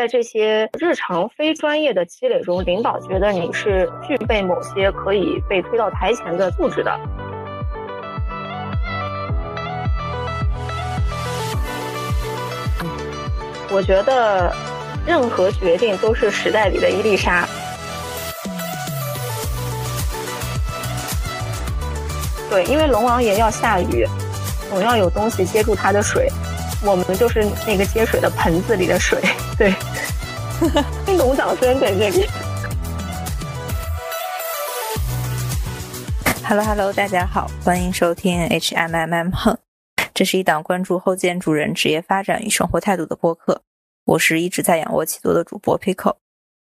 在这些日常非专业的积累中，领导觉得你是具备某些可以被推到台前的素质的。我觉得任何决定都是时代里的一粒沙。对，因为龙王爷要下雨，总要有东西接住他的水，我们就是那个接水的盆子里的水。对，听懂掌声在这里。Hello Hello，大家好，欢迎收听 HMMM 哼，这是一档关注后建筑人职业发展与生活态度的播客。我是一直在仰卧起坐的主播 Pico，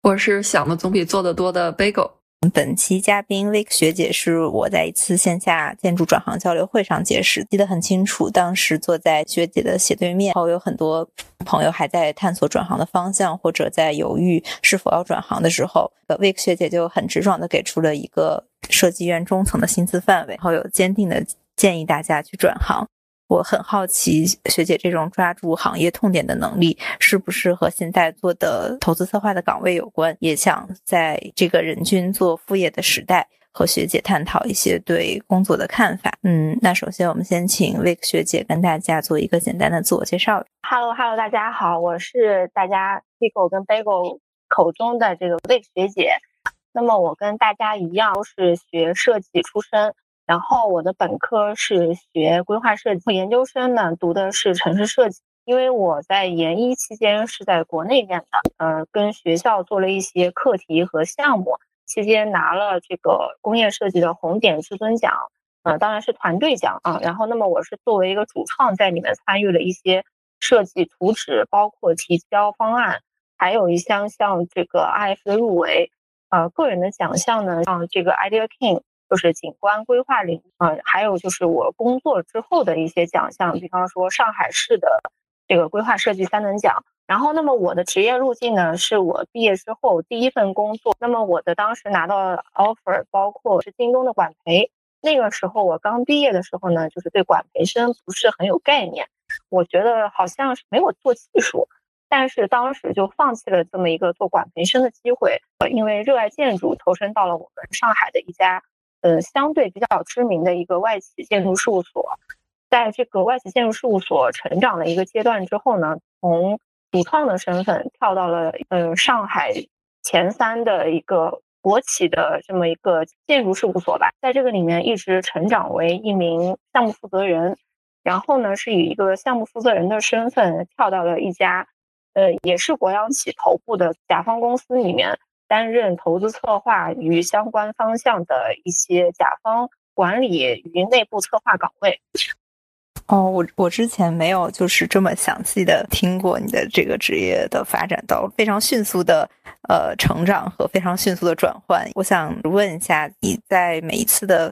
我是想的总比做的多的 Bagel。本期嘉宾 Vic 学姐是我在一次线下建筑转行交流会上结识，记得很清楚。当时坐在学姐的斜对面，然后有很多朋友还在探索转行的方向，或者在犹豫是否要转行的时候，Vick 学姐就很直爽的给出了一个设计院中层的薪资范围，然后有坚定的建议大家去转行。我很好奇，学姐这种抓住行业痛点的能力，是不是和现在做的投资策划的岗位有关？也想在这个人均做副业的时代，和学姐探讨一些对工作的看法。嗯，那首先我们先请 Vic 学姐跟大家做一个简单的自我介绍。Hello，Hello，大家好，我是大家 Pico 跟 Bagel 口中的这个 Vic 学姐。那么我跟大家一样，都是学设计出身。然后我的本科是学规划设计，研究生呢读的是城市设计。因为我在研一期间是在国内念的，呃，跟学校做了一些课题和项目，期间拿了这个工业设计的红点至尊奖，呃，当然是团队奖啊。然后，那么我是作为一个主创在里面参与了一些设计图纸，包括提交方案，还有一项像这个 IF 的入围。呃，个人的奖项呢，像这个 Idea King。就是景观规划领域啊，还有就是我工作之后的一些奖项，比方说上海市的这个规划设计三等奖。然后，那么我的职业路径呢，是我毕业之后第一份工作。那么我的当时拿到 offer，包括是京东的管培。那个时候我刚毕业的时候呢，就是对管培生不是很有概念，我觉得好像是没有做技术，但是当时就放弃了这么一个做管培生的机会，因为热爱建筑，投身到了我们上海的一家。呃，相对比较知名的一个外企建筑事务所，在这个外企建筑事务所成长的一个阶段之后呢，从主创的身份跳到了呃上海前三的一个国企的这么一个建筑事务所吧，在这个里面一直成长为一名项目负责人，然后呢是以一个项目负责人的身份跳到了一家呃也是国央企头部的甲方公司里面。担任投资策划与相关方向的一些甲方管理与内部策划岗位。哦，我我之前没有就是这么详细的听过你的这个职业的发展到非常迅速的呃成长和非常迅速的转换。我想问一下，你在每一次的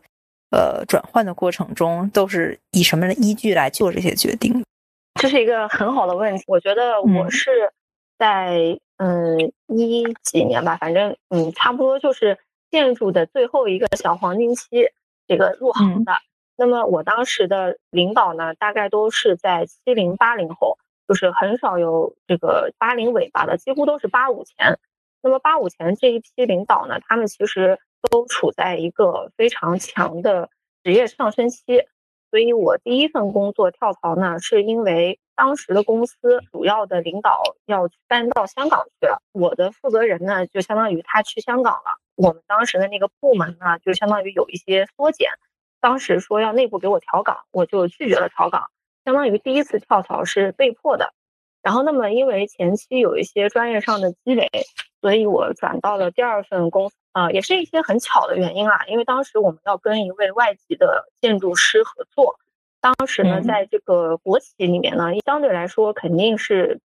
呃转换的过程中，都是以什么的依据来做这些决定？这是一个很好的问题。我觉得我是在。嗯，一几年吧，反正嗯，差不多就是建筑的最后一个小黄金期，这个入行的。那么我当时的领导呢，大概都是在七零八零后，就是很少有这个八零尾巴的，几乎都是八五前。那么八五前这一批领导呢，他们其实都处在一个非常强的职业上升期。所以我第一份工作跳槽呢，是因为当时的公司主要的领导要搬到香港去了，我的负责人呢就相当于他去香港了，我们当时的那个部门呢就相当于有一些缩减，当时说要内部给我调岗，我就拒绝了调岗，相当于第一次跳槽是被迫的。然后那么因为前期有一些专业上的积累，所以我转到了第二份公司。啊，也是一些很巧的原因啦，因为当时我们要跟一位外籍的建筑师合作，当时呢，在这个国企里面呢，相对来说肯定是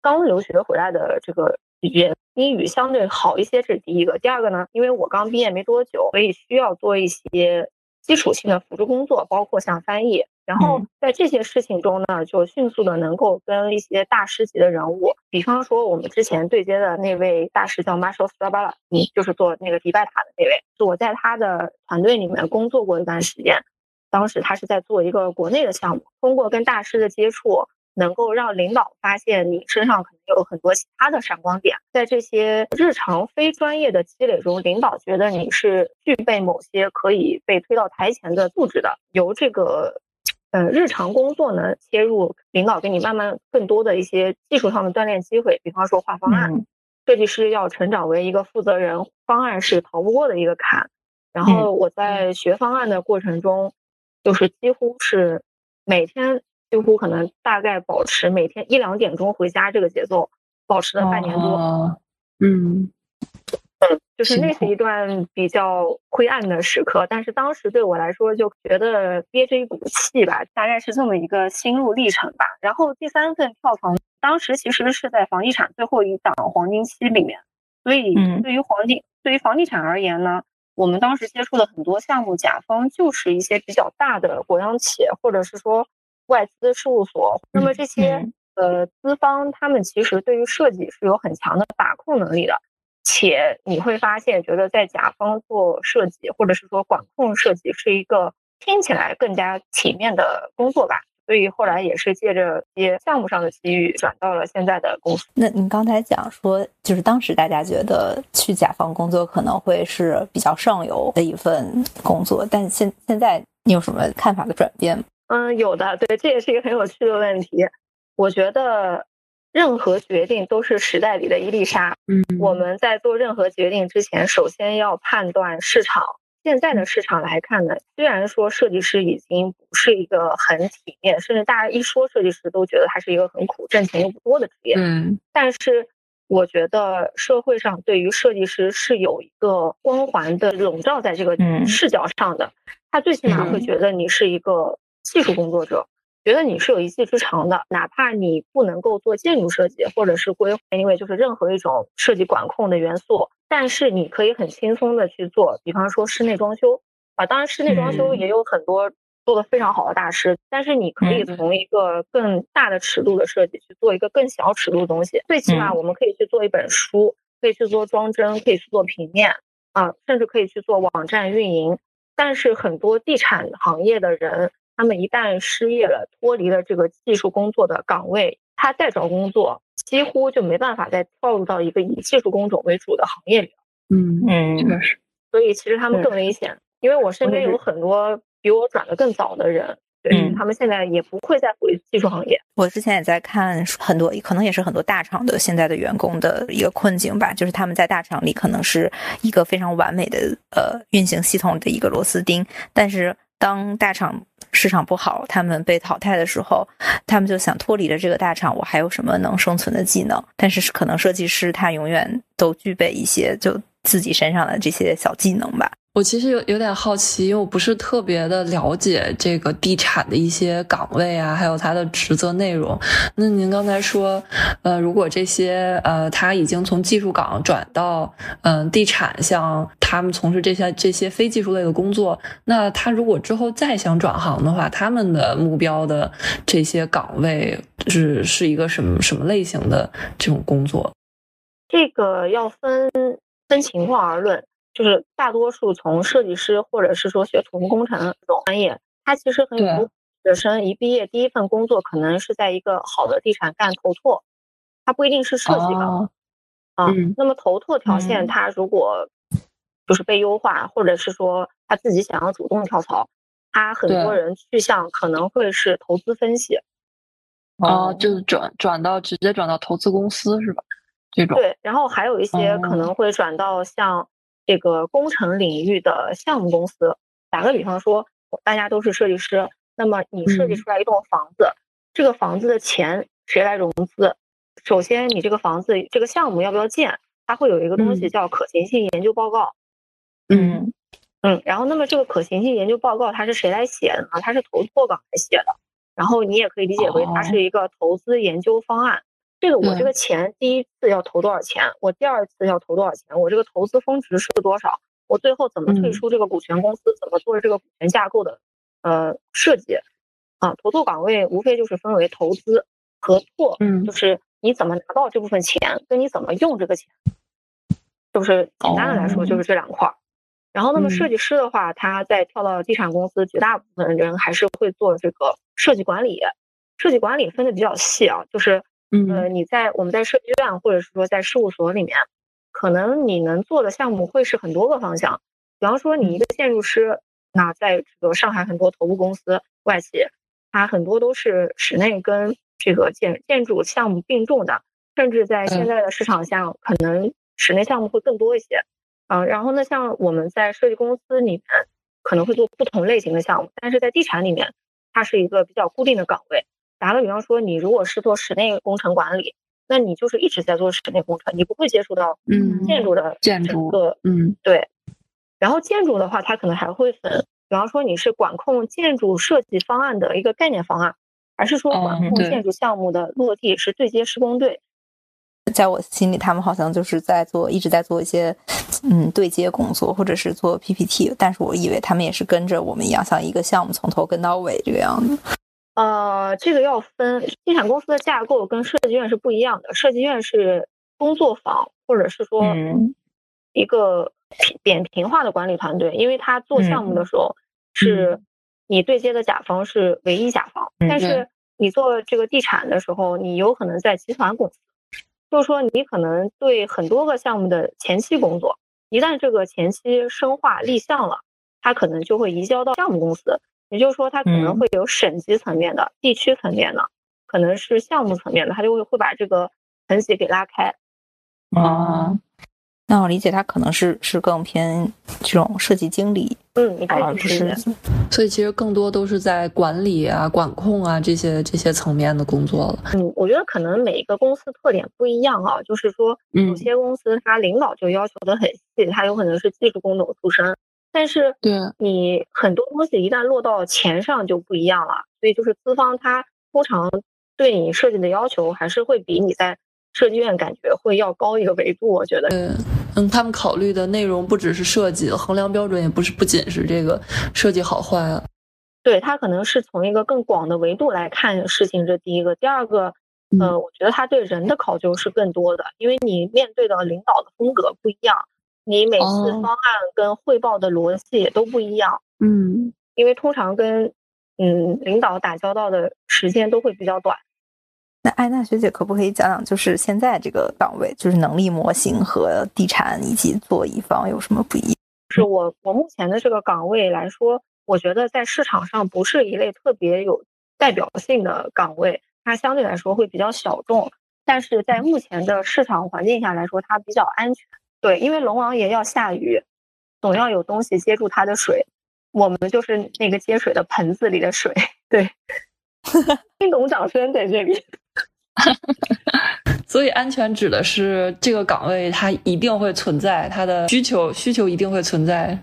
刚留学回来的这个语言英语相对好一些，这是第一个。第二个呢，因为我刚毕业没多久，所以需要做一些。基础性的辅助工作，包括像翻译，然后在这些事情中呢，就迅速的能够跟一些大师级的人物，比方说我们之前对接的那位大师叫 Marshall Strabala，嗯，就是做那个迪拜塔的那位，我在他的团队里面工作过一段时间，当时他是在做一个国内的项目，通过跟大师的接触，能够让领导发现你身上可能有很多其他的闪光点，在这些日常非专业的积累中，领导觉得你是具备某些可以被推到台前的素质的，由这个。呃，日常工作呢切入，领导给你慢慢更多的一些技术上的锻炼机会，比方说画方案，设计师要成长为一个负责人，方案是逃不过的一个坎。然后我在学方案的过程中，就是几乎是每天几乎可能大概保持每天一两点钟回家这个节奏，保持了半年多。嗯。嗯，就是那是一段比较灰暗的时刻，但是当时对我来说就觉得憋着一股气吧，大概是这么一个心路历程吧。然后第三份跳房，当时其实是在房地产最后一档黄金期里面，所以对于黄金，对于房地产而言呢，我们当时接触的很多项目甲方就是一些比较大的国央企，或者是说外资事务所。那么这些呃资方，他们其实对于设计是有很强的把控能力的。且你会发现，觉得在甲方做设计，或者是说管控设计，是一个听起来更加体面的工作吧。所以后来也是借着一些项目上的机遇，转到了现在的公司。那您刚才讲说，就是当时大家觉得去甲方工作可能会是比较上游的一份工作，但现现在你有什么看法的转变？嗯，有的，对，这也是一个很有趣的问题。我觉得。任何决定都是时代里的一粒沙。嗯，我们在做任何决定之前，首先要判断市场。现在的市场来看呢，虽然说设计师已经不是一个很体面，甚至大家一说设计师都觉得他是一个很苦、挣钱又不多的职业。嗯，但是我觉得社会上对于设计师是有一个光环的笼罩在这个视角上的，他最起码会觉得你是一个技术工作者。觉得你是有一技之长的，哪怕你不能够做建筑设计，或者是规，因为就是任何一种设计管控的元素，但是你可以很轻松的去做，比方说室内装修啊，当然室内装修也有很多做的非常好的大师，但是你可以从一个更大的尺度的设计去做一个更小尺度的东西，最起码我们可以去做一本书，可以去做装帧，可以去做平面啊，甚至可以去做网站运营，但是很多地产行业的人。他们一旦失业了，脱离了这个技术工作的岗位，他再找工作，几乎就没办法再跳入到一个以技术工种为主的行业里嗯。嗯嗯，确实。所以其实他们更危险，因为我身边有很多比我转的更早的人，对他们现在也不会再回技术行业。我之前也在看很多，可能也是很多大厂的现在的员工的一个困境吧，就是他们在大厂里可能是一个非常完美的呃运行系统的一个螺丝钉，但是。当大厂市场不好，他们被淘汰的时候，他们就想脱离了这个大厂，我还有什么能生存的技能？但是可能设计师他永远都具备一些就自己身上的这些小技能吧。我其实有有点好奇，因为我不是特别的了解这个地产的一些岗位啊，还有它的职责内容。那您刚才说，呃，如果这些呃他已经从技术岗转到嗯地产，像他们从事这些这些非技术类的工作，那他如果之后再想转行的话，他们的目标的这些岗位是是一个什么什么类型的这种工作？这个要分分情况而论。就是大多数从设计师或者是说学土木工程这种专业，他其实很多学生一毕业第一份工作可能是在一个好的地产干头拓，他不一定是设计岗啊。那么头拓条线，他如果就是被优化，或者是说他自己想要主动跳槽，他很多人去向可能会是投资分析。哦，就是转转到直接转到投资公司是吧？这种对，然后还有一些可能会转到像。这个工程领域的项目公司，打个比方说，大家都是设计师，那么你设计出来一栋房子，这个房子的钱谁来融资？首先，你这个房子这个项目要不要建？它会有一个东西叫可行性研究报告。嗯嗯，然后那么这个可行性研究报告它是谁来写的呢？它是投拓岗来写的。然后你也可以理解为它是一个投资研究方案。这个我这个钱第一次要投多少钱？我第二次要投多少钱？我这个投资峰值是多少？我最后怎么退出这个股权公司？怎么做这个股权架构的呃设计？啊，投拓岗位无非就是分为投资和拓，嗯，就是你怎么拿到这部分钱，跟你怎么用这个钱，就是？简单的来说就是这两块儿。然后那么设计师的话，他在跳到地产公司，绝大部分人还是会做这个设计管理。设计管理分的比较细啊，就是嗯呃你在我们在设计院或者是说在事务所里面，可能你能做的项目会是很多个方向。比方说你一个建筑师，那在这个上海很多头部公司、外企，它很多都是室内跟这个建建筑项目并重的，甚至在现在的市场下，可能室内项目会更多一些。啊，然后呢，像我们在设计公司里面可能会做不同类型的项目，但是在地产里面，它是一个比较固定的岗位。打个比方说，你如果是做室内工程管理，那你就是一直在做室内工程，你不会接触到嗯建筑的建筑整个嗯对。然后建筑的话，它可能还会分，比方说你是管控建筑设计方案的一个概念方案，还是说管控建筑项目的落地是对接施工队？在我心里，他们好像就是在做，一直在做一些嗯对接工作，或者是做 PPT。但是我以为他们也是跟着我们一样，像一个项目从头跟到尾这个样子。呃，这个要分，地产公司的架构跟设计院是不一样的。设计院是工作坊，或者是说嗯一个扁平化的管理团队，因为他做项目的时候是你对接的甲方是唯一甲方，但是你做这个地产的时候，你有可能在集团公司，就是说你可能对很多个项目的前期工作，一旦这个前期深化立项了，它可能就会移交到项目公司。也就是说，它可能嗯会有省级层面的、地区层面的，可能是项目层面的，它就会会把这个层级给拉开。哦，那我理解他可能是是更偏这种设计经理，嗯，而不是。所以其实更多都是在管理啊、管控啊这些这些层面的工作了。嗯，我觉得可能每一个公司特点不一样啊，就是说嗯有些公司它领导就要求的很细，他有可能是技术工种出身，但是对，你很多东西一旦落到钱上就不一样了，所以就是资方他通常对你设计的要求还是会比你在设计院感觉会要高一个维度，我觉得。对，嗯，他们考虑的内容不只是设计，衡量标准也不是不仅是这个设计好坏啊。对他可能是从一个更广的维度来看事情，这第一个。第二个，嗯呃，我觉得他对人的考究是更多的，因为你面对的领导的风格不一样，你每次哦方案跟汇报的逻辑也都不一样，嗯，因为通常跟嗯领导打交道的时间都会比较短。那艾娜学姐可不可以讲讲，就是现在这个岗位，就是能力模型和地产以及做乙方有什么不一样？是我我目前的这个岗位来说，我觉得在市场上不是一类特别有代表性的岗位，它相对来说会比较小众，但是在目前的市场环境下来说，它比较安全。对，因为龙王爷要下雨，总要有东西接住它的水，我们就是那个接水的盆子里的水。对，听懂掌声在这里。所以安全指的是这个岗位它一定会存在，它的需求需求一定会存在。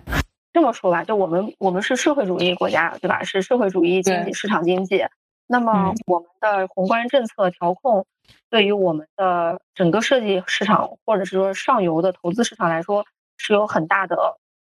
这么说吧，就我们我们是社会主义国家，对吧？是社会主义经济、市场经济。那么嗯我们的宏观政策调控，对于我们的整个设计市场，或者是说上游的投资市场来说，是有很大的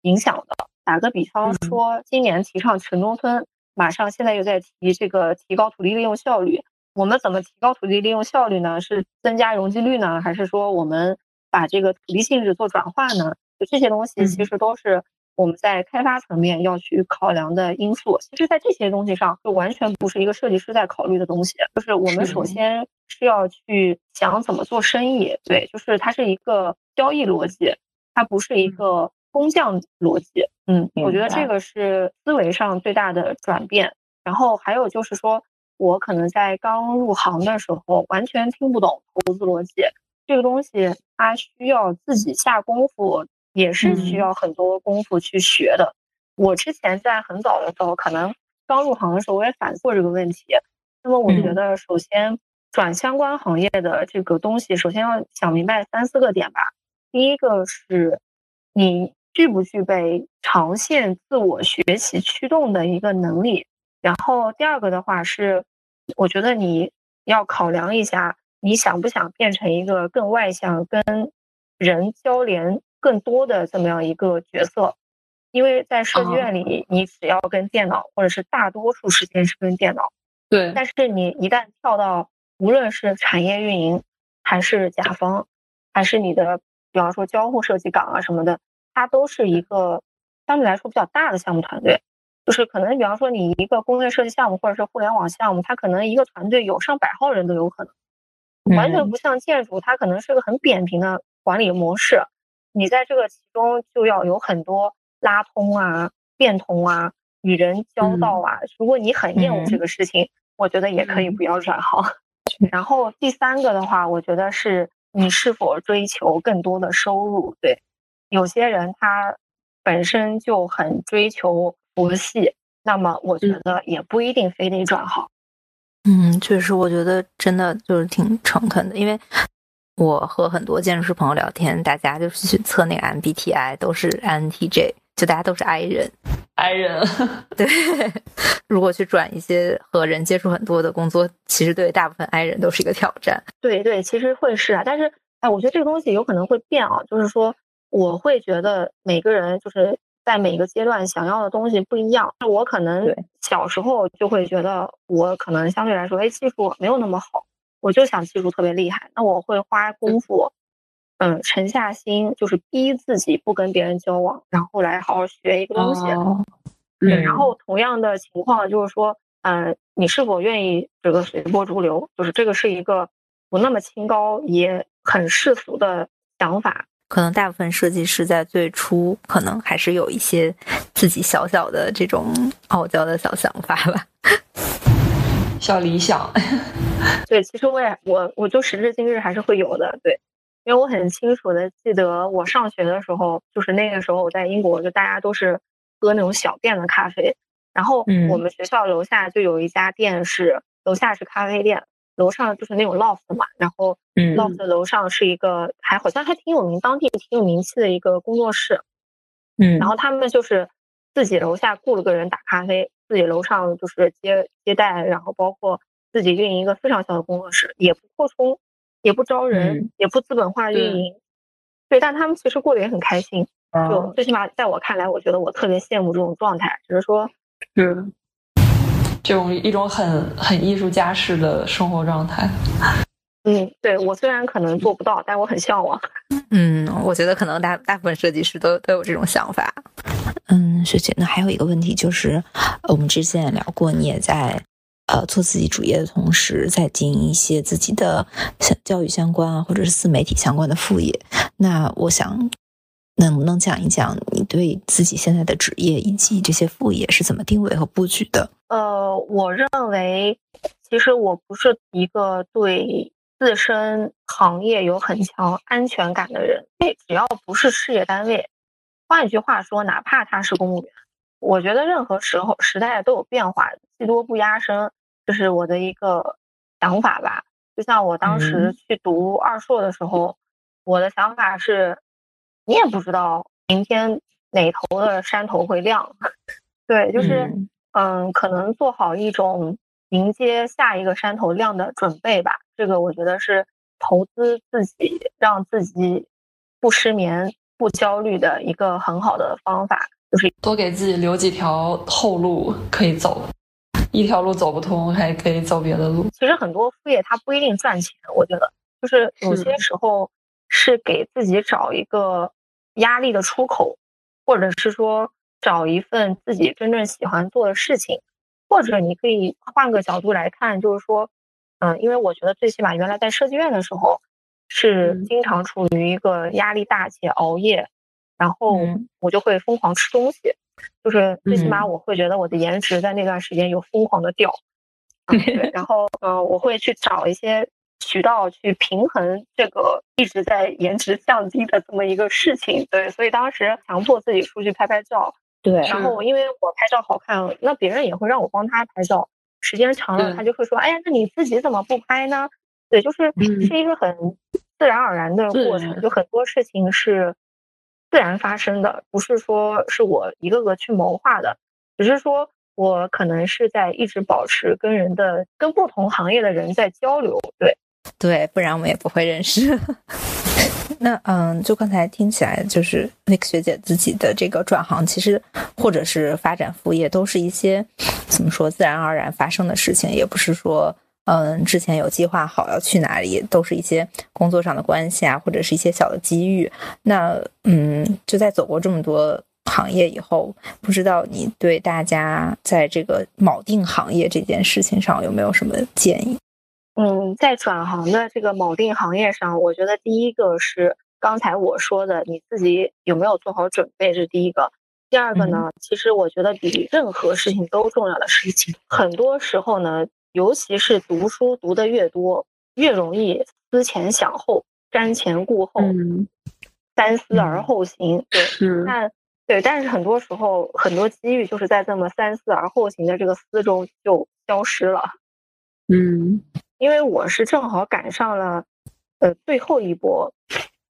影响的。打个比方嗯说，今年提倡城中村，马上现在又在提这个提高土地利用效率。我们怎么提高土地利用效率呢？是增加容积率呢，还是说我们把这个土地性质做转化呢？就这些东西其嗯实都是我们在开发层面要去考量的因素。其实，在这些东西上，就完全不是一个设计师在考虑的东西。就是我们首先是要去想怎么做生意，对，就是它是一个交易逻辑，它不是一个工匠逻辑。嗯，我觉得这个是思维上最大的转变。然后还有就是说，我可能在刚入行的时候完全听不懂投资逻辑，这个东西它需要自己下功夫，也是需嗯要很多功夫去学的。我之前在很早的时候，可能刚入行的时候，我也反思过这个问题。那么我觉嗯得，首先转相关行业的这个东西，首先要想明白三四个点吧。第一个是你具不具备长线自我学习驱动的一个能力，然后第二个的话是，我觉得你要考量一下，你想不想变成一个更外向、跟人交联更多的这么样一个角色。因为在设计院里，你只要跟电脑，或者是大多数时间是跟电脑，对，但是你一旦跳到无论是产业运营，还是甲方，还是你的，比方说交互设计岗啊什么的，它都是一个相对来说比较大的项目团队。就是可能比方说你一个工业设计项目或者是互联网项目，它可能一个团队有上百号人都有可能，完全不像建筑，它可能是个很扁平的管理模式。你在这个其中就要有很多拉通啊、变通啊、与人交道啊。如果你很厌恶这个事情，我觉得也可以不要转行。然后第三个的话，我觉得是你是否追求更多的收入。对，有些人他本身就很追求佛系，那么我觉得也不一定非得转行。嗯，确实，我觉得真的就是挺诚恳的，因为我和很多建筑师朋友聊天，大家就是去测那个 MBTI，都是 INTJ，就大家都是 I 人。I 人，对，如果去转一些和人接触很多的工作，其实对大部分 I 人都是一个挑战。对对，其实会是啊，但是哎，我觉得这个东西有可能会变啊，就是说，我会觉得每个人就是在每个阶段想要的东西不一样。我可能小时候就会觉得我可能相对来说，哎，技术没有那么好，我就想技术特别厉害，那我会花功夫。嗯，沉下心就是逼自己不跟别人交往，然后来好好学一个东西。对，然后同样的情况就是说，嗯，你是否愿意这个随波逐流？就是这个是一个不那么清高也很世俗的想法。可能大部分设计师在最初可能还是有一些自己小小的这种傲娇的小想法吧，小理想。对，其实我也我我就时至今日还是会有的。对。因为我很清楚的记得，我上学的时候，就是那个时候我在英国，就大家都是喝那种小店的咖啡。然后我们学校楼下就有一家店，是楼下是咖啡店，楼上就是那种 loft 嘛。然后 loft 楼上是一个还好像还挺有名，当地挺有名气的一个工作室。嗯，然后他们就是自己楼下雇了个人打咖啡，自己楼上就是接接待，然后包括自己运营一个非常小的工作室，也不扩充。也不招人，也不资本化运营，对，但他们其实过得也很开心。就最起码在我看来，我觉得我特别羡慕这种状态，只是说，是这种一种很很艺术家式的生活状态。嗯，对我虽然可能做不到，但我很向往。嗯，我觉得可能大大部分设计师都都有这种想法。嗯，学姐，那还有一个问题就是，我们之前也聊过，你也在。呃，做自己主业的同时，在经营一些自己的像教育相关啊，或者是自媒体相关的副业。那我想，能不能讲一讲你对自己现在的职业以及这些副业是怎么定位和布局的？呃，我认为，其实我不是一个对自身行业有很强安全感的人。因为只要不是事业单位，换一句话说，哪怕他是公务员。我觉得任何时候时代都有变化，技多不压身，这是我的一个想法吧。就像我当时去读二硕的时候，我的想法是，你也不知道明天哪头的山头会亮，对，就是嗯，可能做好一种迎接下一个山头亮的准备吧。这个我觉得是投资自己，让自己不失眠、不焦虑的一个很好的方法。就是多给自己留几条后路可以走，一条路走不通还可以走别的路。其实很多副业它不一定赚钱，我觉得就是有些时候是给自己找一个压力的出口，或者是说找一份自己真正喜欢做的事情，或者你可以换个角度来看，就是说，嗯，因为我觉得最起码原来在设计院的时候是经常处于一个压力大且熬夜。然后我就会疯狂吃东西，就是最起码我会觉得我的颜值在那段时间有疯狂的掉。对，然后呃，我会去找一些渠道去平衡这个一直在颜值降低的这么一个事情。对，所以当时强迫自己出去拍拍照。对，然后因为我拍照好看，那别人也会让我帮他拍照。时间长了，他就会说：“哎呀，那你自己怎么不拍呢？”对，就是是一个很自然而然的过程，就很多事情是。自然发生的，不是说是我一个个去谋划的，只是说我可能是在一直保持跟人的、跟不同行业的人在交流。对，对，不然我们也不会认识。那嗯，就刚才听起来，就是那个学姐自己的这个转行，其实或者是发展副业，都是一些怎么说自然而然发生的事情，也不是说。嗯，之前有计划好要去哪里，都是一些工作上的关系啊，或者是一些小的机遇。那嗯，就在走过这么多行业以后，不知道你对大家在这个铆定行业这件事情上有没有什么建议？嗯，在转行的这个某定行业上，我觉得第一个是刚才我说的，你自己有没有做好准备，这是第一个。第二个呢，其实我觉得比任何事情都重要的事情，很多时候呢，尤其是读书读的越多，越容易思前想后、瞻前顾后、三思而后行。对，但对，但是很多时候，很多机遇就是在这么三思而后行的这个思中就消失了。嗯。因为我是正好赶上了，呃，最后一波，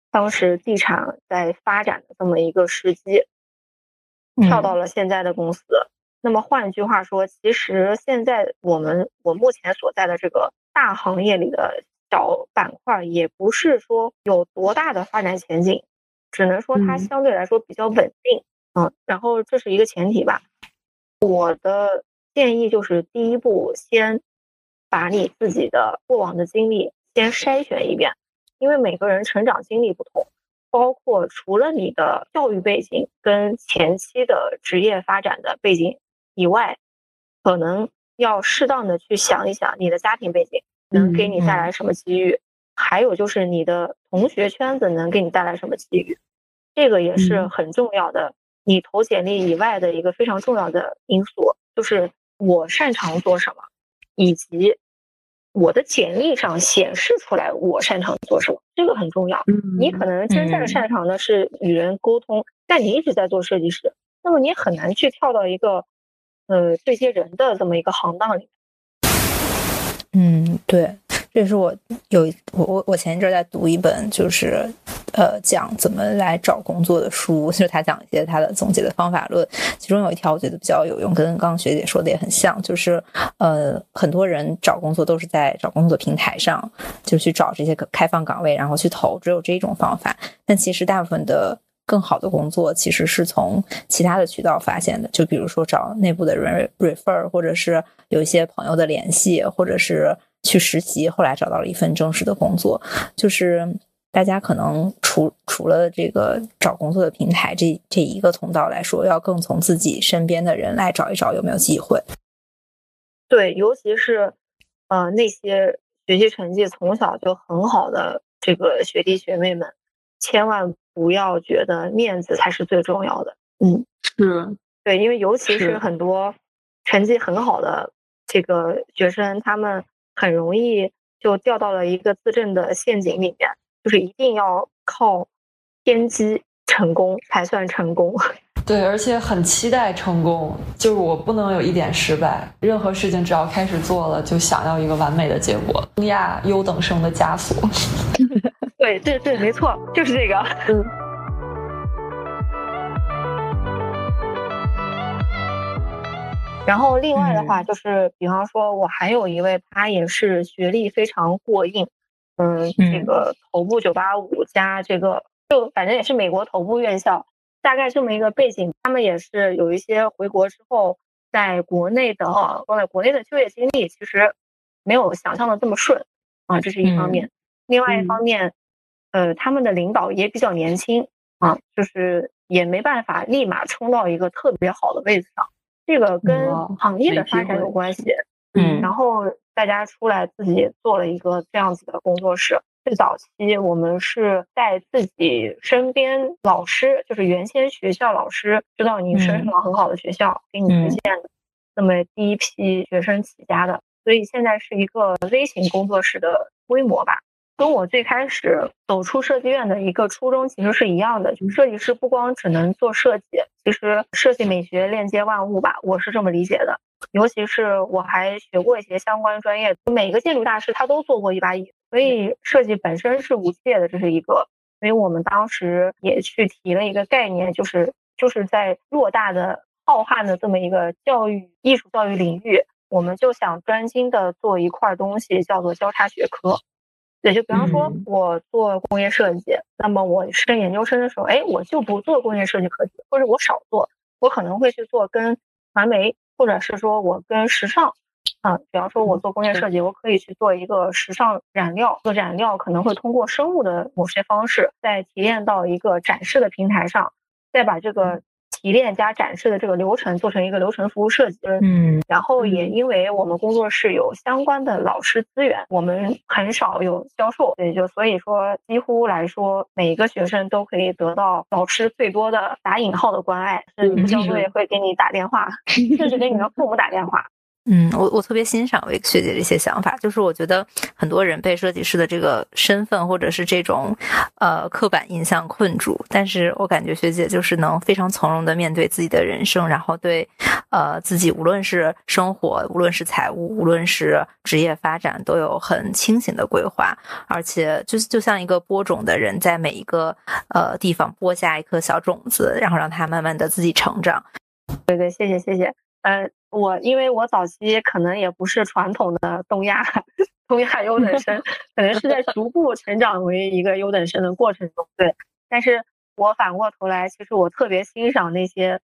当时地产在发展的这么一个时机，跳到了现在的公司。那么换句话说，其实现在我们我目前所在的这个大行业里的小板块，也不是说有多大的发展前景，只能说它相对来说比较稳定。嗯，然后这是一个前提吧。我的建议就是，第一步先。把你自己的过往的经历先筛选一遍，因为每个人成长经历不同，包括除了你的教育背景跟前期的职业发展的背景以外，可能要适当的去想一想你的家庭背景能给你带来什么机遇，还有就是你的同学圈子能给你带来什么机遇，这个也是很重要的。你投简历以外的一个非常重要的因素，就是我擅长做什么，以及。我的简历上显示出来我擅长做什么，这个很重要。你可能真正擅长的是与人沟通，但你一直在做设计师，那么你很难去跳到一个呃对接人的这么一个行当里。嗯，对。这是我有我我我前一阵在读一本就是呃讲怎么来找工作的书，就是他讲一些他的总结的方法论，其中有一条我觉得比较有用，跟刚刚学姐说的也很像，就是呃很多人找工作都是在找工作平台上就去找这些开放岗位，然后去投，只有这一种方法。但其实大部分的更好的工作其实是从其他的渠道发现的，就比如说找内部的人 refer，或者是有一些朋友的联系，或者是。去实习，后来找到了一份正式的工作。就是大家可能除除了这个找工作的平台这这一个通道来说，要更从自己身边的人来找一找有没有机会。对，尤其是呃那些学习成绩从小就很好的这个学弟学妹们，千万不要觉得面子才是最重要的。嗯，是对，因为尤其是很多成绩很好的这个学生，他们。很容易就掉到了一个自证的陷阱里面，就是一定要靠天机成功才算成功。对，而且很期待成功，就是我不能有一点失败。任何事情只要开始做了，就想要一个完美的结果。东亚优等生的枷锁。对对对，没错，就是这个。嗯。然后另外的话就是，比方说，我还有一位，他也是学历非常过硬，嗯，这个头部九八五加这个，就反正也是美国头部院校，大概这么一个背景。他们也是有一些回国之后，在国内的，啊在国内的就业经历其实没有想象的这么顺啊，这是一方面。另外一方面，呃，他们的领导也比较年轻啊，就是也没办法立马冲到一个特别好的位置上。这个跟行业的发展有关系，嗯，然后大家出来自己做了一个这样子的工作室。最早期我们是在自己身边老师，就是原先学校老师知道你是什么很好的学校，给你推荐的，那么第一批学生起家的，所以现在是一个微型工作室的规模吧。跟我最开始走出设计院的一个初衷其实是一样的，就是设计师不光只能做设计，其实设计美学链接万物吧，我是这么理解的。尤其是我还学过一些相关专业，每个建筑大师他都做过一把椅，所以设计本身是无界的，这是一个。所以我们当时也去提了一个概念，就是就是在偌大的浩瀚的这么一个教育艺术教育领域，我们就想专精的做一块东西，叫做交叉学科。对，就比方说，我做工业设计，那么我升研究生的时候，哎，我就不做工业设计课题，或者我少做，我可能会去做跟传媒，或者是说我跟时尚，啊，比方说我做工业设计，我可以去做一个时尚染料，做染料可能会通过生物的某些方式，再提炼到一个展示的平台上，再把这个体提炼加展示的这个流程做成一个流程服务设计。嗯，然后也因为我们工作室有相关的老师资源，我们很少有销售，也就所以说几乎来说每一个学生都可以得到老师最多的打引号的关爱，是不交作业会给你打电话，甚至给你的父母打电话。嗯，我我特别欣赏维克学姐这些想法，就是我觉得很多人被设计师的这个身份或者是这种呃刻板印象困住，但是我感觉学姐就是能非常从容的面对自己的人生，然后对呃自己无论是生活，无论是财务，无论是职业发展，都有很清醒的规划，而且就就像一个播种的人，在每一个呃地方播下一颗小种子，然后让它慢慢的自己成长。对对，谢谢谢谢。呃，我因为我早期可能也不是传统的东亚东亚优等生，可能是在逐步成长为一个优等生的过程中，对。但是我反过头来，其实我特别欣赏那些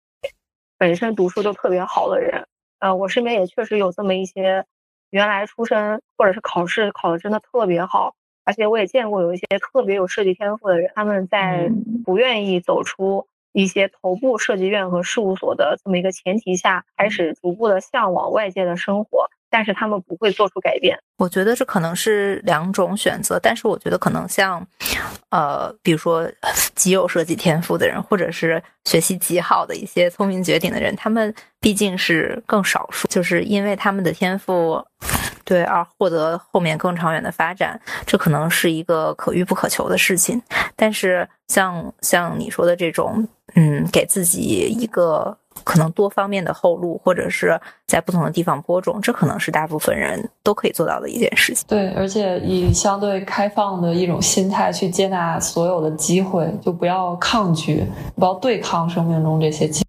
本身读书就特别好的人。呃，我身边也确实有这么一些原来出身或者是考试考的真的特别好，而且我也见过有一些特别有设计天赋的人，他们在不愿意走出。一些头部设计院和事务所的这么一个前提下，开始逐步的向往外界的生活，但是他们不会做出改变。我觉得这可能是两种选择，但是我觉得可能像，呃，比如说极有设计天赋的人，或者是学习极好的一些聪明绝顶的人，他们毕竟是更少数，就是因为他们的天赋。对，而获得后面更长远的发展，这可能是一个可遇不可求的事情。但是，像像你说的这种，嗯，给自己一个可能多方面的后路，或者是在不同的地方播种，这可能是大部分人都可以做到的一件事情。对，而且以相对开放的一种心态去接纳所有的机会，就不要抗拒，不要对抗生命中这些机。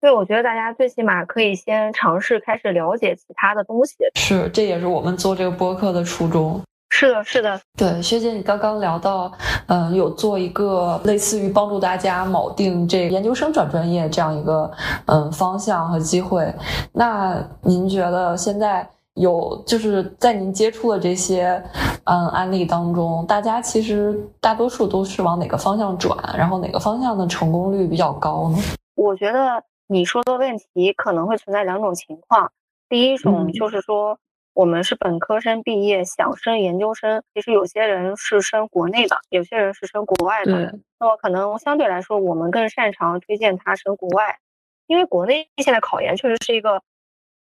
对，我觉得大家最起码可以先尝试开始了解其他的东西。是，这也是我们做这个播客的初衷。是的，是的。对，学姐，你刚刚聊到，嗯，有做一个类似于帮助大家铆定这研究生转专业这样一个嗯方向和机会。那您觉得现在有就是在您接触的这些嗯案例当中，大家其实大多数都是往哪个方向转？然后哪个方向的成功率比较高呢？我觉得。你说的问题可能会存在两种情况，第一种就是说，我们是本科生毕业想升研究生，其实有些人是升国内的，有些人是升国外的。那么可能相对来说，我们更擅长推荐他升国外，因为国内现在考研确实是一个，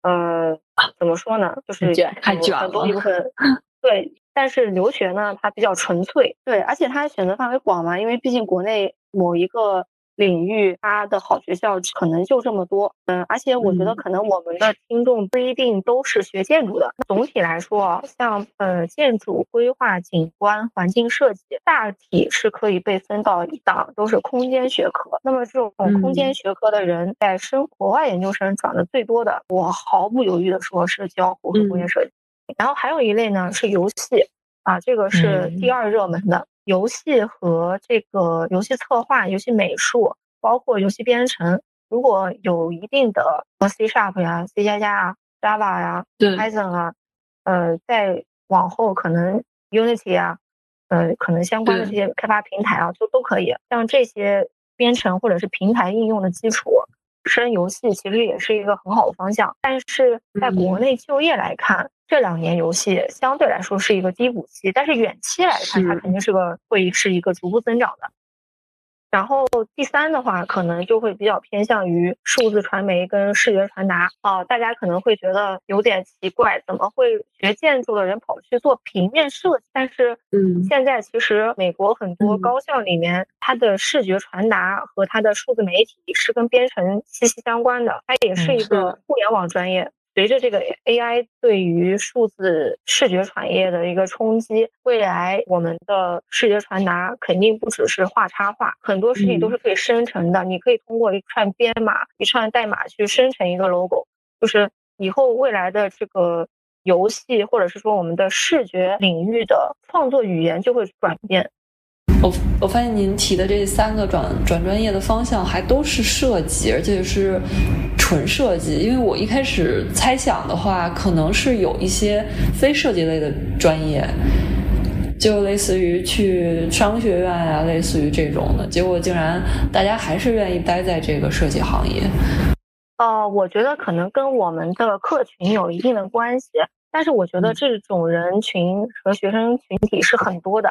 呃，怎么说呢，就是太卷很多一部分。对，但是留学呢，它比较纯粹，对，而且它选择范围广嘛，因为毕竟国内某一个。领域，它的好学校可能就这么多，嗯，而且我觉得可能我们的听众不一定都是学建筑的。总体来说，像呃建筑规划、景观、环境设计，大体是可以被分到一档，都是空间学科。那么这种空间学科的人在升国外研究生转的最多的，我毫不犹豫的说是交互和工业设计。然后还有一类呢是游戏，啊，这个是第二热门的。游戏和这个游戏策划、游戏美术，包括游戏编程，如果有一定的 C Sharp 呀、C 加加啊、Java 呀、Python 啊，呃，再往后可能 Unity 啊，呃，可能相关的这些开发平台啊，就都可以。像这些编程或者是平台应用的基础，升游戏其实也是一个很好的方向。但是在国内就业来看，这两年游戏相对来说是一个低谷期，但是远期来看，它肯定是个会是一个逐步增长的。然后第三的话，可能就会比较偏向于数字传媒跟视觉传达。哦，大家可能会觉得有点奇怪，怎么会学建筑的人跑去做平面设计？但是，嗯，现在其实美国很多高校里面，它的视觉传达和它的数字媒体是跟编程息息相关的，它也是一个互联网专业。随着这个 AI 对于数字视觉产业的一个冲击，未来我们的视觉传达肯定不只是画插画，很多事情都是可以生成的。你可以通过一串编码、一串代码去生成一个 logo，就是以后未来的这个游戏或者是说我们的视觉领域的创作语言就会转变。我我发现您提的这三个转转专业的方向还都是设计，而且是纯设计。因为我一开始猜想的话，可能是有一些非设计类的专业，就类似于去商学院啊，类似于这种的，结果竟然大家还是愿意待在这个设计行业。呃，我觉得可能跟我们的客群有一定的关系，但是我觉得这种人群和学生群体是很多的，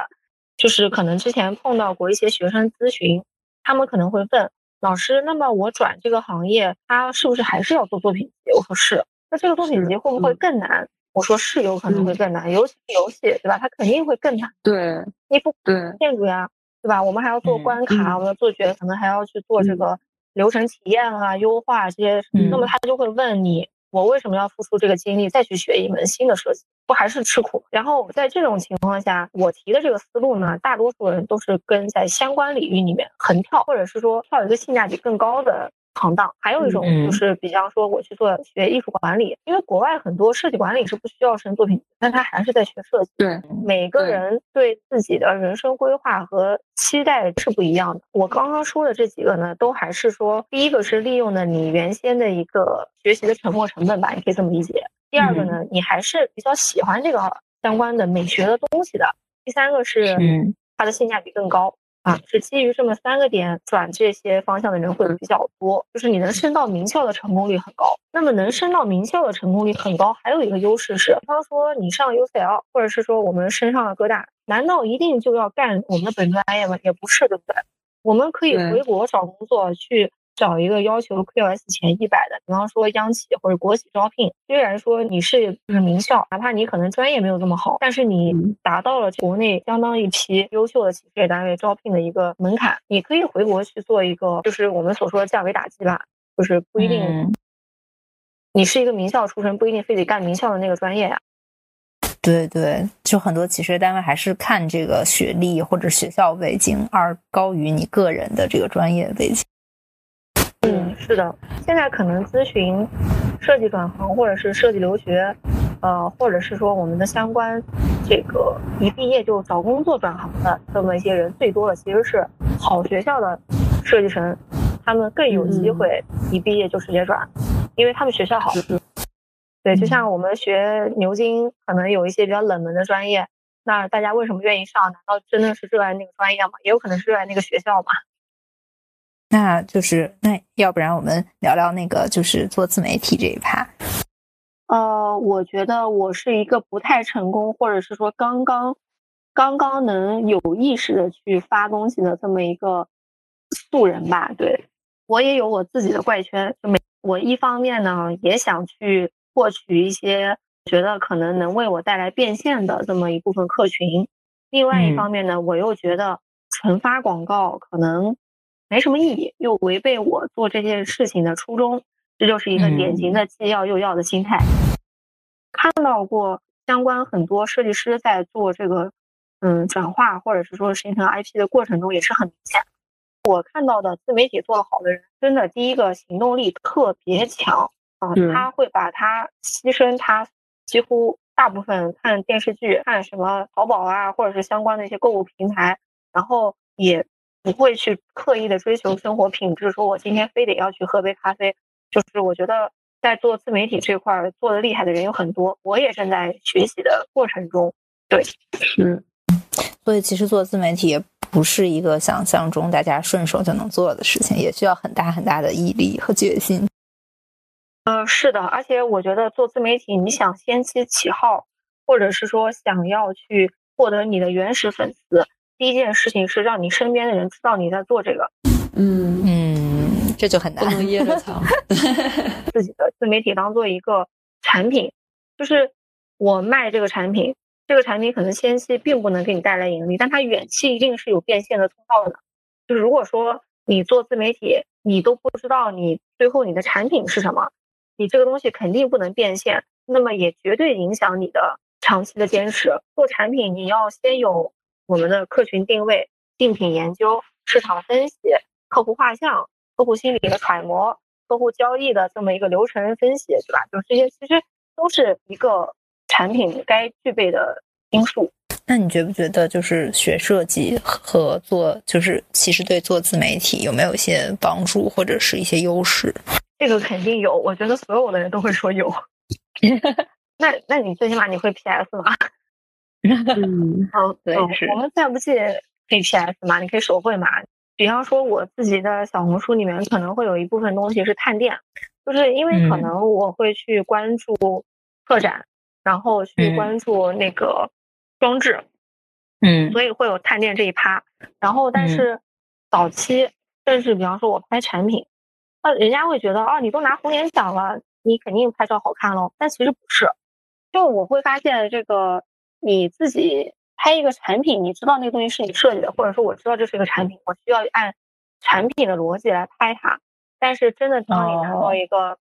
就是可能之前碰到过一些学生咨询，他们可能会问老师，那么我转这个行业，他是不是还是要做作品集？我说是。那这个作品集会不会更难？我说是有可能会更难，尤其是游戏，对吧？它肯定会更难。对，你不对建筑呀，对吧？我们还要做关卡，我们要做决，可能还要去做这个。流程体验啊，优化这些，那么他就会问你，我为什么要付出这个精力再去学一门新的设计？不还是吃苦？然后在这种情况下，我提的这个思路呢，大多数人都是跟在相关领域里面横跳，或者是说跳一个性价比更高的。行当还有一种就是，比方说我去做学艺术管理，因为国外很多设计管理是不需要升作品，但他还是在学设计。对，每个人对自己的人生规划和期待是不一样的。我刚刚说的这几个呢，都还是说，第一个是利用了你原先的一个学习的沉没成本吧，你可以这么理解。第二个呢，你还是比较喜欢这个相关的美学的东西的。第三个是，嗯，它的性价比更高。啊，是基于这么三个点转这些方向的人会比较多，就是你能升到名校的成功率很高。那么能升到名校的成功率很高，还有一个优势是，比方说你上 UCL，或者是说我们升上了哥大，难道一定就要干我们的本专业吗？也不是，对不对？我们可以回国找工作去。找一个要求 QS 前一百的，比方说央企或者国企招聘。虽然说你是就是名校，哪怕你可能专业没有这么好，但是你达到了国内相当一批优秀的企事业单位招聘的一个门槛，你可以回国去做一个，就是我们所说的降维打击吧，就是不一定你是一个名校出身，不一定非得干名校的那个专业呀。对对，就很多企事业单位还是看这个学历或者学校背景，而高于你个人的这个专业背景。嗯，是的，现在可能咨询设计转行或者是设计留学，呃，或者是说我们的相关这个一毕业就找工作转行的这么一些人最多的，其实是好学校的设计生，他们更有机会一毕业就直接转，因为他们学校好。对，就像我们学牛津，可能有一些比较冷门的专业，那大家为什么愿意上？难道真的是热爱那个专业吗？也有可能是热爱那个学校嘛。那就是那要不然我们聊聊那个就是做自媒体这一趴。呃，我觉得我是一个不太成功，或者是说刚刚刚刚能有意识的去发东西的这么一个素人吧。对我也有我自己的怪圈，就每我一方面呢也想去获取一些觉得可能能为我带来变现的这么一部分客群，另外一方面呢我又觉得纯发广告可能。没什么意义，又违背我做这件事情的初衷，这就是一个典型的既要又要的心态。看到过相关很多设计师在做这个，嗯，转化或者是说形成 IP 的过程中也是很明显。我看到的自媒体做得好的人，真的第一个行动力特别强啊，他会把他牺牲他几乎大部分看电视剧、看什么淘宝啊，或者是相关的一些购物平台，然后也。不会去刻意的追求生活品质，说我今天非得要去喝杯咖啡。就是我觉得在做自媒体这块做的厉害的人有很多，我也正在学习的过程中。对，是。所以其实做自媒体也不是一个想象中大家顺手就能做的事情，也需要很大很大的毅力和决心。呃，是的，而且我觉得做自媒体，你想先期起号，或者是说想要去获得你的原始粉丝。第一件事情是让你身边的人知道你在做这个，嗯嗯，这就很难，不能掖着藏。自己的自媒体当做一个产品，就是我卖这个产品，这个产品可能前期并不能给你带来盈利，但它远期一定是有变现的通道的。就是如果说你做自媒体，你都不知道你最后你的产品是什么，你这个东西肯定不能变现，那么也绝对影响你的长期的坚持。做产品，你要先有。我们的客群定位、竞品研究、市场分析、客户画像、客户心理的揣摩、客户交易的这么一个流程分析，对吧？就这些，其实都是一个产品该具备的因素。那你觉不觉得，就是学设计和做，就是其实对做自媒体有没有一些帮助，或者是一些优势？这个肯定有，我觉得所有的人都会说有。那那你最起码你会 PS 吗？嗯，好，对是我们再不借 KPS 嘛，你可以手绘嘛。比方说我自己的小红书里面可能会有一部分东西是探店，就是因为可嗯能我会去关注特展，然后去嗯关注那个装置，嗯所以会有探店这一趴。然后，但嗯是早期，甚至比方说我拍产品，那人家会觉得，哦，你都拿红点奖了，你肯定拍照好看喽。但其实不是，就我会发现这个你自己拍一个产品，你知道那个东西是你设计的，或者说我知道这是一个产品，我需要按产品的逻辑来拍它。但是真的当你拿到哦一个，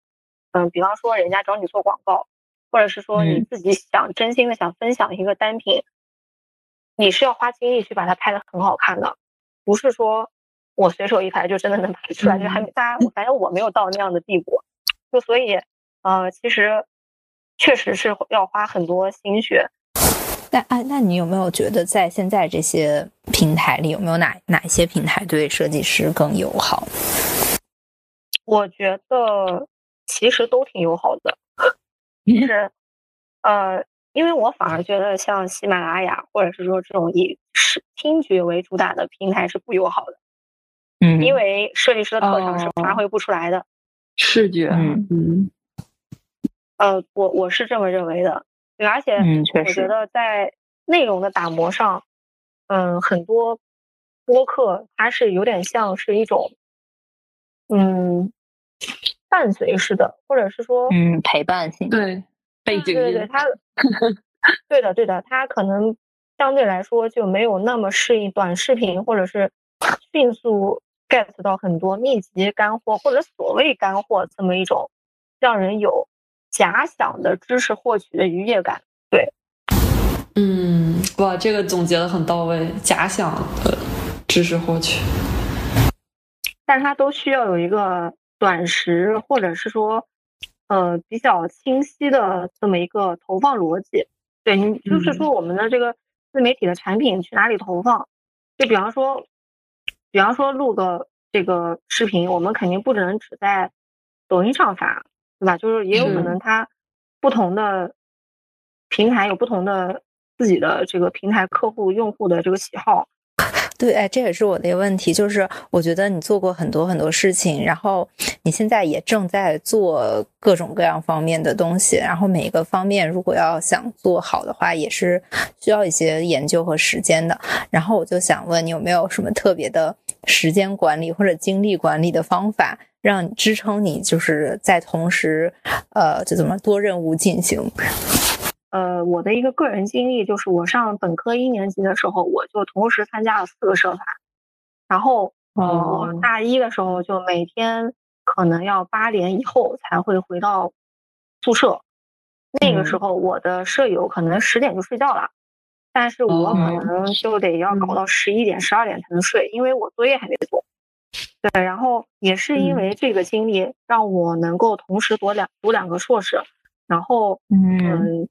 嗯，比方说人家找你做广告，或者是说你嗯自己想真心的想分享一个单品，你是要花精力去把它拍的很好看的，不是说我随手一拍就真的能拍出来，就还没大家，反正我没有到那样的地步，就所以呃，其实确实是要花很多心血。那啊，那你有没有觉得在现在这些平台里，有没有哪哪一些平台对设计师更友好？我觉得其实都挺友好的，就是呃，因为我反而觉得像喜马拉雅或者是说这种以视听觉为主打的平台是不友好的，嗯。因为设计师的特长是哦。发挥不出来的。视觉，嗯。嗯。呃，我我是这么认为的，对，而且嗯，确我觉，得在内容的打磨上，嗯，很多播客它是有点像是一种，嗯，伴随式的，或者是说，嗯，陪伴性，对，背景对对它，对的对的，它可能相对来说就没有那么适应短视频，或者是迅速 get 到很多密集干货或者所谓干货这么一种让人有假想的知识获取的愉悦感。对嗯，哇，这个总结的很到位，假想的知识获取，但它都需要有一个短时或者是说，呃，比较清晰的这么一个投放逻辑。对你，就是说我们的这个自媒体的产品去哪里投放？就比方说，比方说录个这个视频，我们肯定不只能只在抖音上发，对吧？就是也有可能它不同的平台有不同的自己的这个平台客户用户的这个喜好。对，哎，这也是我的一个问题，就是我觉得你做过很多很多事情，然后你现在也正在做各种各样方面的东西，然后每个方面如果要想做好的话，也是需要一些研究和时间的。然后我就想问你有没有什么特别的时间管理或者精力管理的方法，让支撑你就是在同时，呃，就怎么多任务进行？呃，我的一个个人经历就是，我上本科一年级的时候，我就同时参加了四个社团，然后我哦，大一的时候就每天可能要八点以后才会回到宿舍，那个时嗯。候我的舍友可能十点就睡觉了，但是我可哦。能就得要搞嗯。到十一点、十二点才能睡，因为我作业还没做。对，然后也是因嗯。为这个经历，让我能够同时读两读两个硕士，然后嗯。嗯，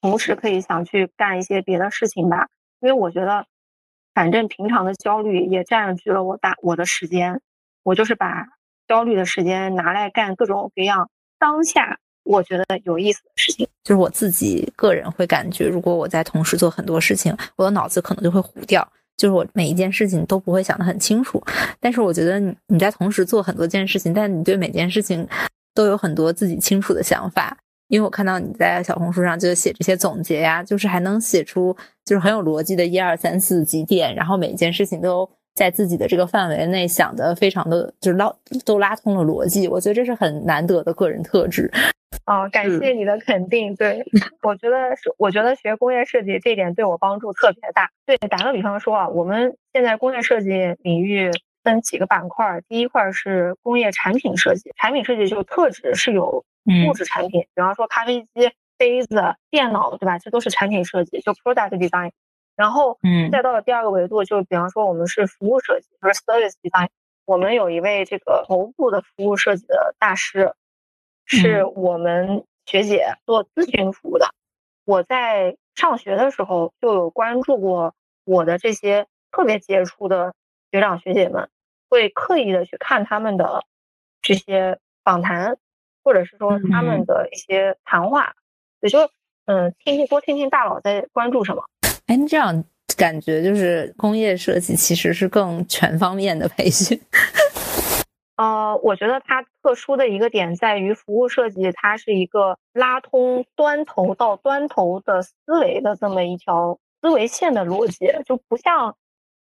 同时可以想去干一些别的事情吧，因为我觉得，反正平常的焦虑也占据了我大我的时间，我就是把焦虑的时间拿来干各种各样当下我觉得有意思的事情。就是我自己个人会感觉，如果我在同时做很多事情，我的脑子可能就会糊掉，就是我每一件事情都不会想得很清楚。但是我觉得你你在同时做很多件事情，但你对每件事情都有很多自己清楚的想法。因为我看到你在小红书上就写这些总结呀，就是还能写出就是很有逻辑的一二三四几点，然后每一件事情都在自己的这个范围内想的非常的，就是拉都拉通了逻辑。我觉得这是很难得的个人特质。啊、感谢你的肯定。对，我觉得是，我觉得学工业设计这一点对我帮助特别大。对，打个比方说啊，我们现在工业设计领域分几个板块儿，第一块儿是工业产品设计，产品设计就特指是有嗯物质产品，比方说咖啡机、杯子、电脑，对吧？这都是产品设计，就 product design。然后嗯再到了第二个维度，就比方说我们是服务设计，就是 service design。我们有一位这个头部的服务设计的大师，是我们学姐做咨询服务的。我在上学的时候就有关注过我的这些特别杰出的学长学姐们，会刻意的去看他们的这些访谈，或者是说他们的一些谈话。也就嗯，听听多听听大佬在关注什么。哎，这样感觉就是工业设计其实是更全方面的培训。呃，我觉得它特殊的一个点在于服务设计，它是一个拉通端头到端头的思维的这么一条思维线的逻辑，就不像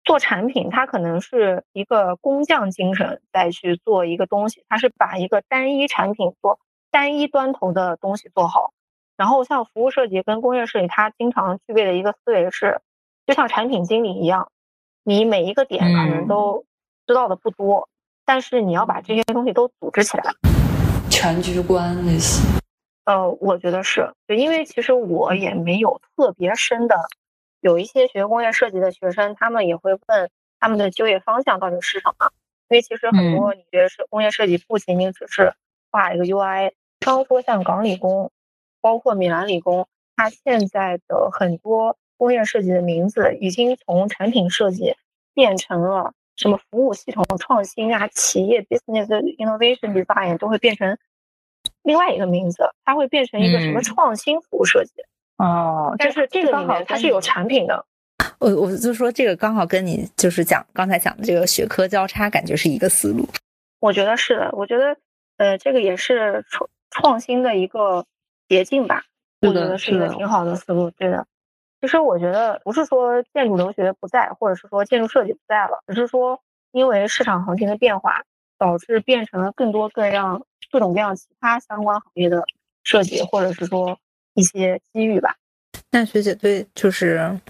做产品，它可能是一个工匠精神再去做一个东西，它是把一个单一产品做单一端头的东西做好。然后像服务设计跟工业设计，它经常具备的一个思维是，就像产品经理一样，你每一个点可能都知道的不多。但是你要把这些东西都组织起来，全局观类似。呃，我觉得是，对因为其实我也没有特别深的，有一些学工业设计的学生，他们也会问他们的就业方向到底是什么。因为其实很多你觉得是工业设计，不仅仅只是画一个 UI。比方说像港理工，包括米兰理工，它现在的很多工业设计的名字已经从产品设计变成了。什么服务系统创新啊，企业 business innovation design 都会变成另外一个名字，它会变成一个什么创新服务设计哦。但是这个里面它是有产品的。我我就说这个刚好跟你就是讲刚才讲的这个学科交叉，感觉是一个思路。我觉得是的，我觉得呃这个也是创创新的一个捷径吧。我觉得是一个挺好的思路，对的。其实我觉得不是说建筑留学不在，或者是说建筑设计不在了，只是说因为市场行情的变化，导致变成了更多各样各种各样其他相关行业的设计，或者是说一些机遇吧。那学姐对就是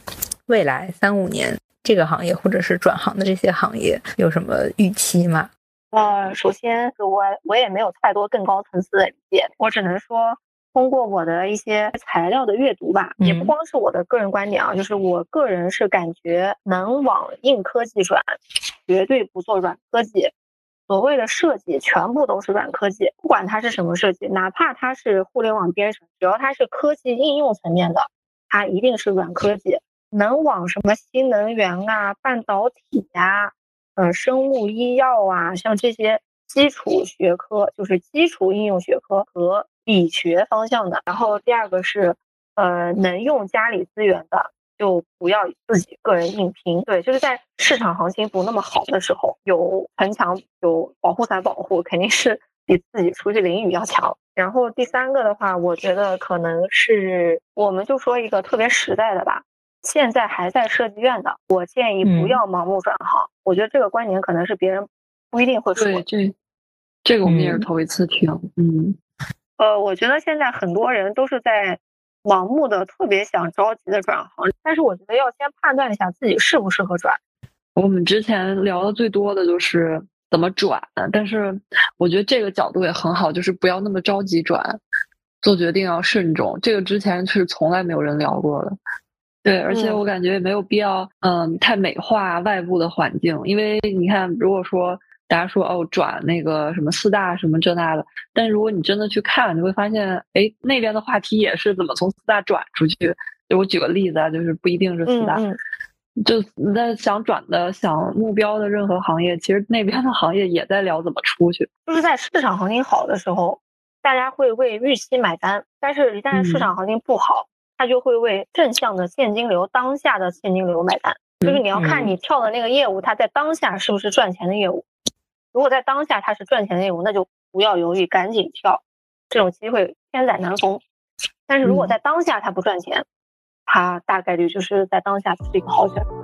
未来三五年这个行业或者是转行的这些行业有什么预期吗？呃，首先我我也没有太多更高层次的理解，我只能说。通过我的一些材料的阅读吧，也不光是我的个人观点啊，就是我个人是感觉能往硬科技转，绝对不做软科技。所谓的设计全部都是软科技，不管它是什么设计，哪怕它是互联网编程，只要它是科技应用层面的，它一定是软科技。能往什么新能源啊、半导体呀、呃生物医药啊，像这些基础学科，就是基础应用学科和。理学方向的，然后第二个是，呃，能用家里资源的就不要自己个人硬拼。对，就是在市场行情不那么好的时候，有城墙有保护伞保护，肯定是比自己出去淋雨要强。然后第三个的话，我觉得可能是，我们就说一个特别实在的吧，现在还在设计院的，我建议不要盲目转行。我觉得这个观点可能是别人不一定会说。对，这这个我们也是头一次听，嗯。呃，我觉得现在很多人都是在盲目的、特别想着急的转行，但是我觉得要先判断一下自己适不适合转。我们之前聊的最多的就是怎么转，但是我觉得这个角度也很好，就是不要那么着急转，做决定要慎重。这个之前是从来没有人聊过的，对，而且我感觉也没有必要，嗯，太美化外部的环境，因为你看，如果说。大家说哦，转那个什么四大什么这那的，但如果你真的去看，你会发现，哎，那边的话题也是怎么从四大转出去。就我举个例子啊，就是不一定是四大，就你在想转的、想目标的任何行业，其实那边的行业也在聊怎么出去。就是在市场行情好的时候，大家会为预期买单；但是一旦市场行情不好，他就会为正向的现金流、当下的现金流买单。就是你要看你跳的那个业务，它在当下是不是赚钱的业务。如果在当下它是赚钱的业务，那就不要犹豫，赶紧跳。这种机会千载难逢。但是如果在当下它不赚钱，它大概率就是在当下不是一个好选择。